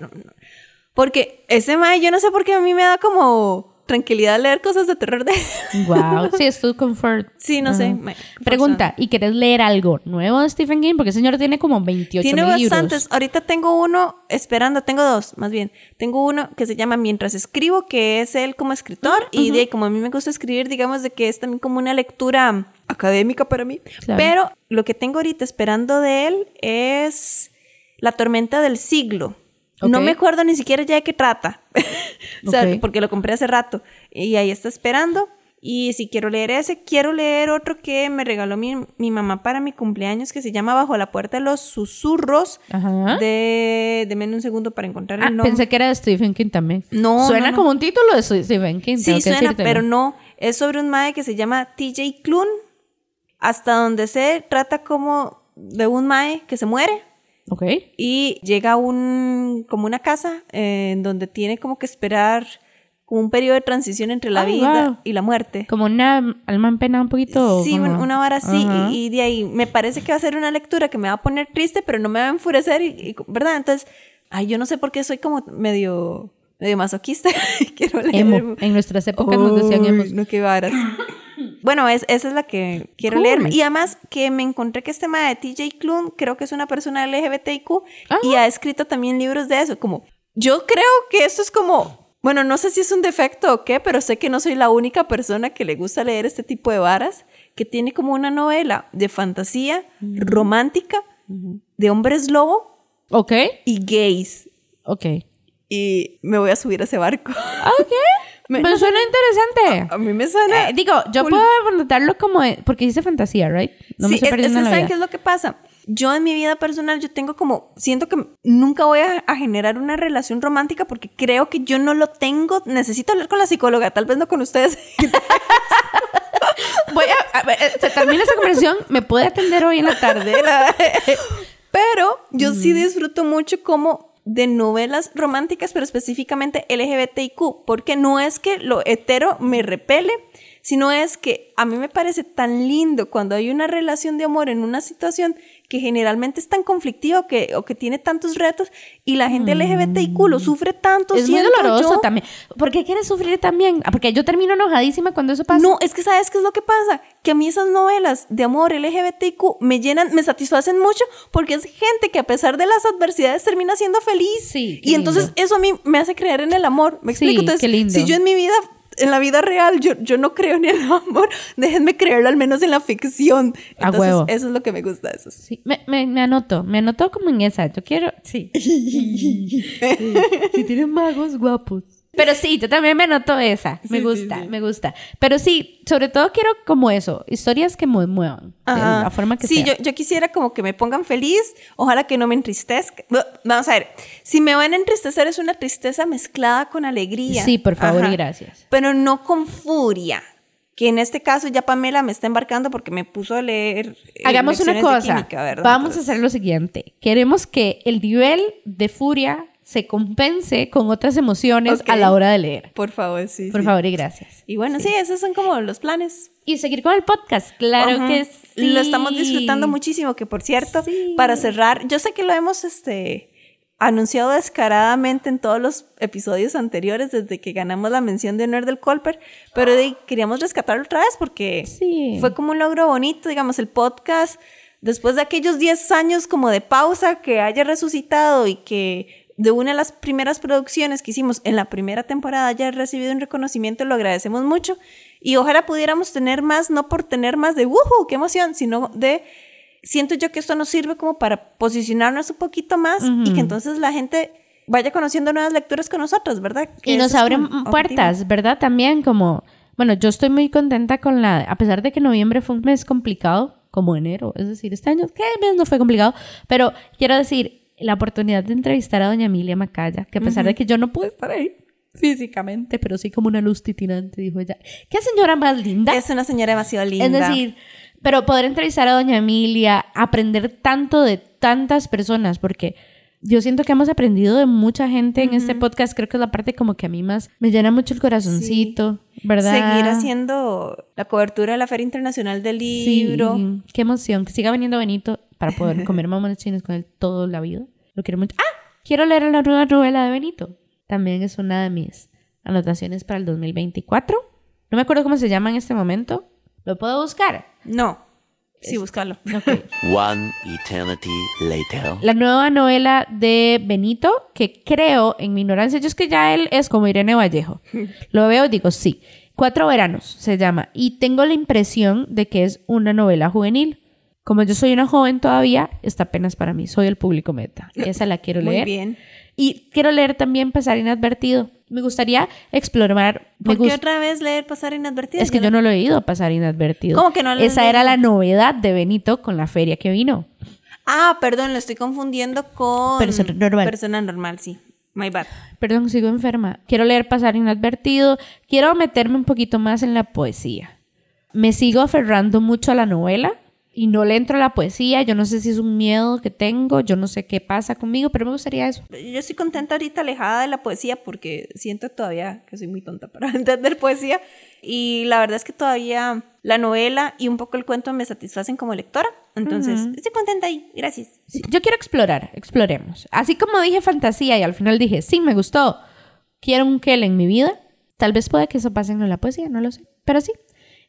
Porque ese mae, yo no sé por qué a mí me da como tranquilidad leer cosas de terror de. Wow. Sí, es tu comfort. Sí, no sé. Me- Pregunta, ¿y quieres leer algo nuevo de Stephen King? Porque el señor tiene como 28 Tiene bastantes. Ahorita tengo uno esperando, tengo dos, más bien. Tengo uno que se llama Mientras escribo, que es él como escritor. Y de como a mí me gusta escribir, digamos de que es también como una lectura académica para mí. Claro. Pero lo que tengo ahorita esperando de él es La tormenta del siglo. No me acuerdo ni siquiera ya de qué trata. o sea, porque lo compré hace rato. Y ahí está esperando. Y si quiero leer ese, quiero leer otro que me regaló mi, mi mamá para mi cumpleaños que se llama Bajo la puerta de los susurros. Ajá. De. Deme un segundo para encontrar Ah, el nombre. pensé que era de Stephen King también. No, Suena no, no. como un título de Stephen King. Sí, suena, pero no. Es sobre un mae que se llama TJ Klune. Hasta donde sé, trata como de un mae que se muere. Ok. Y llega a un, como una casa eh, en donde tiene como que esperar como un periodo de transición entre la Ah, vida wow. y la muerte. Como una alma en pena un poquito. Sí, como- una hora así. Y, y de ahí me parece que va a ser una lectura que me va a poner triste, pero no me va a enfurecer, y, y- ¿verdad? Entonces, ay, yo no sé por qué soy como medio, medio masoquista. Quiero leer. Emo. En nuestras épocas nos decían Uy, emo. No, qué varas. Bueno, es, esa es la que quiero Cool. leer. Y además que me encontré que este tema de TJ Klune, creo que es una persona LGBTIQ Ah. y ha escrito también libros de eso. Como, yo creo que esto es como, bueno, no sé si es un defecto o qué, pero sé que no soy la única persona que le gusta leer este tipo de varas, que tiene como una novela de fantasía romántica, de hombres lobo Ok. y gays. Ok. Y me voy a subir a ese barco. Ok. Me- Pero suena interesante. A mí me suena. Eh, digo, yo cool. puedo notarlo como... porque dice fantasía, ¿right? No me sí, estoy es, es ¿saben qué es lo que pasa? Yo en mi vida personal, yo tengo como, siento que nunca voy a, a generar una relación romántica porque creo que yo no lo tengo. Necesito hablar con la psicóloga, tal vez no con ustedes. Voy a... a ver, eh, se termina esta conversación. ¿Me puede atender hoy en la tarde? Pero yo sí disfruto mucho como de novelas románticas, pero específicamente LGBTIQ, porque no es que lo hetero me repele, sino es que a mí me parece tan lindo cuando hay una relación de amor en una situación que generalmente es tan conflictiva que, o que tiene tantos retos y la gente LGBTIQ lo sufre tanto. Mm. es muy doloroso yo. también. ¿Por qué quieres sufrir también? Ah, Porque yo termino enojadísima cuando eso pasa. No, es que sabes qué es lo que pasa, que a mí esas novelas de amor LGBTQ me llenan, me satisfacen mucho porque es gente que a pesar de las adversidades termina siendo feliz. Sí, y entonces eso a mí me hace creer en el amor. ¿Me Sí, explico? Entonces, qué lindo. si yo en mi vida en la vida real yo, yo no creo en el amor, déjenme creerlo al menos en la ficción. A Entonces, huevo. eso es lo que me gusta eso. Sí, me, me, me anoto, me anoto como en esa. Yo quiero, sí. Si tienen magos guapos. Pero sí, yo también me anoto esa. Me Sí, sí, gusta, sí. me gusta. Pero sí, sobre todo quiero como eso, historias que me muevan. De Ajá. la forma que sí, sea. yo, yo quisiera como que me pongan feliz, ojalá que no me entristezca. Vamos a ver, si me van a entristecer es una tristeza mezclada con alegría. Sí, por favor Ajá. y gracias. Pero no con furia, que en este caso ya Pamela me está embarcando porque me puso a leer. eh, Hagamos una de cosa. química. Vamos a Entonces, hacer lo siguiente. Queremos que el nivel de furia se compense con otras emociones Ok. a la hora de leer. Por favor, sí. Por sí. favor y gracias. Y bueno, sí. esos son como los planes. Y seguir con el podcast, claro Ajá. que sí. Lo estamos disfrutando muchísimo, que por cierto, Sí. para cerrar, yo sé que lo hemos este, anunciado descaradamente en todos los episodios anteriores desde que ganamos la mención de honor del Colper, pero de- queríamos rescatarlo otra vez porque Sí. fue como un logro bonito, digamos, el podcast, después de aquellos 10 años como de pausa, que haya resucitado y que de una de las primeras producciones que hicimos en la primera temporada haya recibido un reconocimiento, lo agradecemos mucho. Y ojalá pudiéramos tener más, no por tener más de ¡wuhu! ¡Qué emoción! sino de siento yo que esto nos sirve como para posicionarnos un poquito más y que entonces la gente vaya conociendo nuevas lecturas con nosotros, ¿verdad? Que Y nos abren puertas, ¿verdad? También como, bueno, yo estoy muy contenta con la, a pesar de que noviembre fue un mes complicado, como enero, es decir, este año, ¿qué mes no fue complicado? Pero quiero decir, la oportunidad de entrevistar a doña Emilia Macaya, que a pesar de que yo no pude estar ahí físicamente, pero sí como una luz titinante, dijo ella. ¿Qué señora más linda? Es una señora demasiado linda. Es decir, pero poder entrevistar a doña Emilia, aprender tanto de tantas personas, porque yo siento que hemos aprendido de mucha gente en este podcast, creo que es la parte como que a mí más me llena mucho el corazoncito, ¿verdad? seguir haciendo la cobertura de la Feria Internacional del Sí, Libro. qué emoción, que siga viniendo Benito para poder comer mamones chinos con él toda la vida. Lo quiero mucho. Ah, quiero leer la nueva novela de Benito. También es una de mis anotaciones para el 2024. No me acuerdo cómo se llama en este momento. ¿Lo puedo buscar? No, sí, búscalo. Ok. One eternity later. La nueva novela de Benito, que creo, en mi ignorancia, yo es que ya él es como Irene Vallejo. Lo veo y digo, sí. Cuatro veranos se llama. Y tengo la impresión de que es una novela juvenil. Como yo soy una joven todavía, está apenas para mí. Soy el público meta. Esa la quiero Muy leer. bien. Y quiero leer también Pasar Inadvertido. Me gustaría explorar. Me ¿Por qué otra vez leer Pasar Inadvertido? Es que yo no lo he ido Pasar Inadvertido. ¿Cómo que no lo Esa era leído? la novedad de Benito con la feria que vino. Ah, perdón, lo estoy confundiendo con... Persona normal. Persona normal, sí. My bad. Perdón, sigo enferma. Quiero leer Pasar Inadvertido. Quiero meterme un poquito más en la poesía. Me sigo aferrando mucho a la novela y no le entro a la poesía. Yo no sé si es un miedo que tengo, yo no sé qué pasa conmigo, pero me gustaría eso. Yo estoy contenta ahorita alejada de la poesía porque siento todavía que soy muy tonta para entender poesía. Y la verdad es que todavía la novela y un poco el cuento me satisfacen como lectora. Entonces, estoy contenta ahí. Gracias. Sí, yo quiero explorar, exploremos. Así como dije fantasía y al final dije, sí, me gustó, quiero un Kel en mi vida. Tal vez puede que eso pase en la poesía, no lo sé. Pero sí,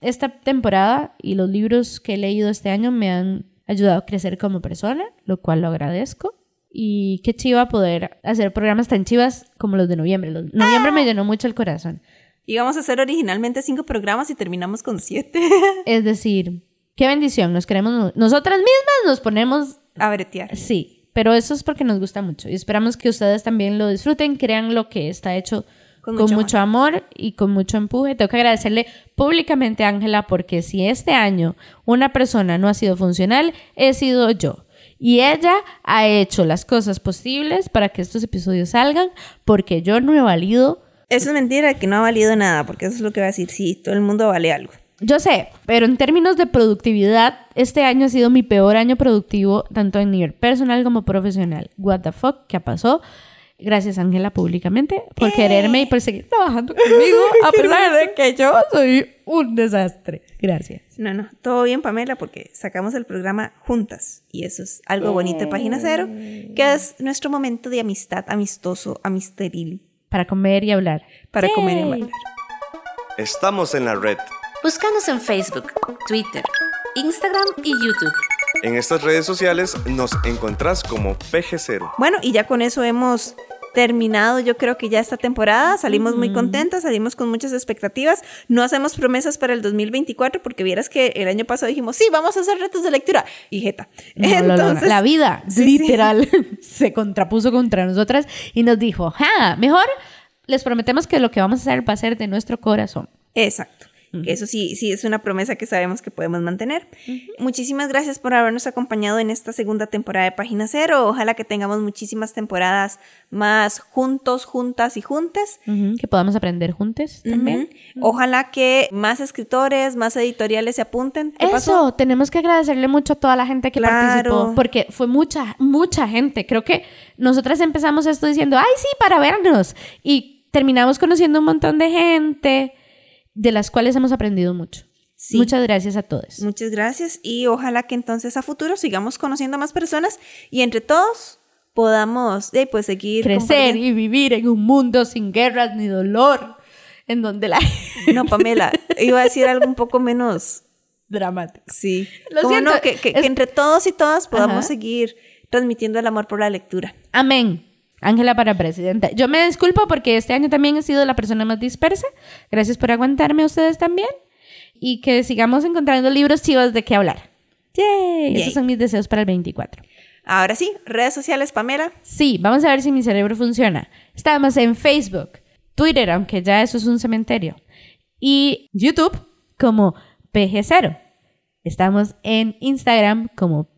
esta temporada y los libros que he leído este año me han ayudado a crecer como persona, lo cual lo agradezco. Y qué chiva poder hacer programas tan chivas como los de noviembre. Los- noviembre me llenó mucho el corazón. Íbamos a hacer originalmente cinco programas y terminamos con siete. Es decir, qué bendición, nos queremos, nosotras mismas nos ponemos a bretear. Sí, pero eso es porque nos gusta mucho y esperamos que ustedes también lo disfruten, crean lo que está hecho Con con, mucho mucho, amor. y con mucho empuje. Tengo que agradecerle públicamente a Ángela porque si este año una persona no ha sido funcional, he sido yo. Y ella ha hecho las cosas posibles para que estos episodios salgan porque yo no he valido. Eso es mentira, que no ha valido nada, porque eso es lo que va a decir. Sí, todo el mundo vale algo. Yo sé, pero en términos de productividad, este año ha sido mi peor año productivo, tanto en nivel personal como profesional. What the fuck, ¿qué pasó? Gracias, Ángela, públicamente, por quererme y por seguir trabajando conmigo, a pesar de que yo soy un desastre. Gracias. No, no, todo bien, Pamela, porque sacamos el programa juntas. Y eso es algo bonito de Página Cero, que es nuestro momento de amistad amistoso, amisteril, Para comer y hablar. para comer y Yay. bailar. Estamos en la red. Búscanos en Facebook, Twitter, Instagram y YouTube. En estas redes sociales nos encontrás como PG0. Bueno, y ya con eso hemos terminado, yo creo que ya esta temporada, salimos muy contentas, salimos con muchas expectativas, no hacemos promesas para el 2024 porque vieras que el año pasado dijimos, sí, vamos a hacer retos de lectura, y jeta. No lo logra. la vida, sí, literal, se contrapuso contra nosotras y nos dijo, ja, mejor les prometemos que lo que vamos a hacer va a ser de nuestro corazón. Exacto. Que Eso sí, sí es una promesa que sabemos que podemos mantener. Muchísimas gracias por habernos acompañado en esta segunda temporada de Página Cero. Ojalá que tengamos muchísimas temporadas más juntos, juntas y juntes. Ujú, Que podamos aprender juntos también. Ojalá que más escritores, más editoriales se apunten. ¿Qué Eso, pasó? tenemos que agradecerle mucho a toda la gente que Claro. participó, porque fue mucha, mucha gente. Creo que nosotras empezamos esto diciendo, ay, sí, para vernos. Y terminamos conociendo un montón de gente, de las cuales hemos aprendido mucho. Sí. Muchas gracias a todos. Muchas gracias y ojalá que entonces a futuro sigamos conociendo a más personas y entre todos podamos eh, pues seguir Crecer y vivir en un mundo sin guerras ni dolor, en donde la... No, Pamela, iba a decir algo un poco menos Dramático. Sí. Lo Como siento, no, que, que- es- que entre todos y todas podamos Ajá. seguir transmitiendo el amor por la lectura. Amén. Ángela para presidenta. Yo me disculpo porque este año también he sido la persona más dispersa. Gracias por aguantarme a ustedes también. Y que sigamos encontrando libros chivos de qué hablar. ¡Yay! Yay. Esos son mis deseos para el 24. Ahora sí, redes sociales, Pamela. Sí, vamos a ver si mi cerebro funciona. Estamos en Facebook, Twitter, aunque ya eso es un cementerio, y YouTube como PG0. Estamos en Instagram como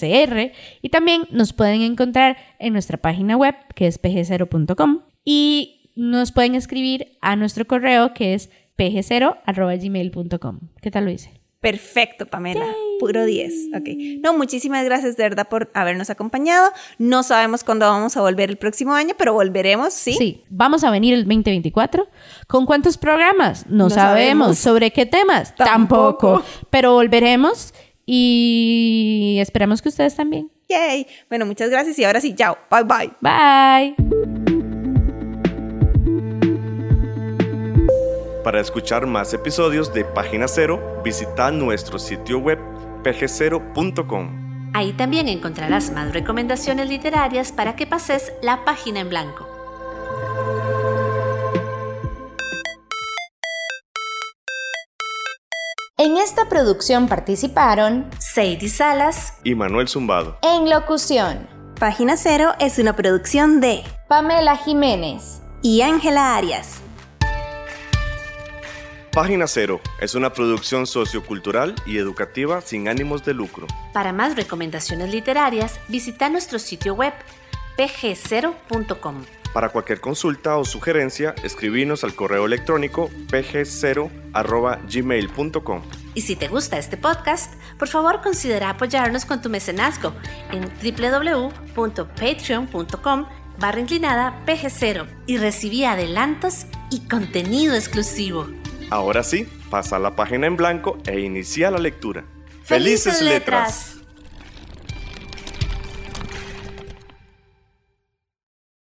PG0CR y también nos pueden encontrar en nuestra página web que es pg0.com y nos pueden escribir a nuestro correo que es pg0.gmail.com. ¿Qué tal lo hice? Perfecto, Pamela. Puro 10. Ok. No, muchísimas gracias de verdad por habernos acompañado. No sabemos cuándo vamos a volver el próximo año, pero volveremos, ¿sí? Sí, vamos a venir el 2024. ¿Con cuántos programas? No, No sabemos. sabemos. ¿Sobre qué temas? Tampoco. Pero volveremos y esperamos que ustedes también. Yay. Bueno, muchas gracias y ahora sí, chao. Bye bye. Bye. Para escuchar más episodios de Página Cero, visita nuestro sitio web pg0.com. Ahí también encontrarás más recomendaciones literarias para que pases la página en blanco. Producción participaron Sadie Salas, Y Manuel Zumbado. en locución Página Cero es una producción de Pamela Jiménez. y Ángela Arias. Página Cero es una producción sociocultural y educativa sin ánimos de lucro. Para más recomendaciones literarias, visita nuestro sitio web pg0.com. Para cualquier consulta o sugerencia, escribinos al correo electrónico pg0.gmail.com. Y si te gusta este podcast, por favor considera apoyarnos con tu mecenazgo en www.patreon.com barra inclinada pg0 y recibí adelantos y contenido exclusivo. Ahora sí, pasa la página en blanco e inicia la lectura. ¡Felices letras!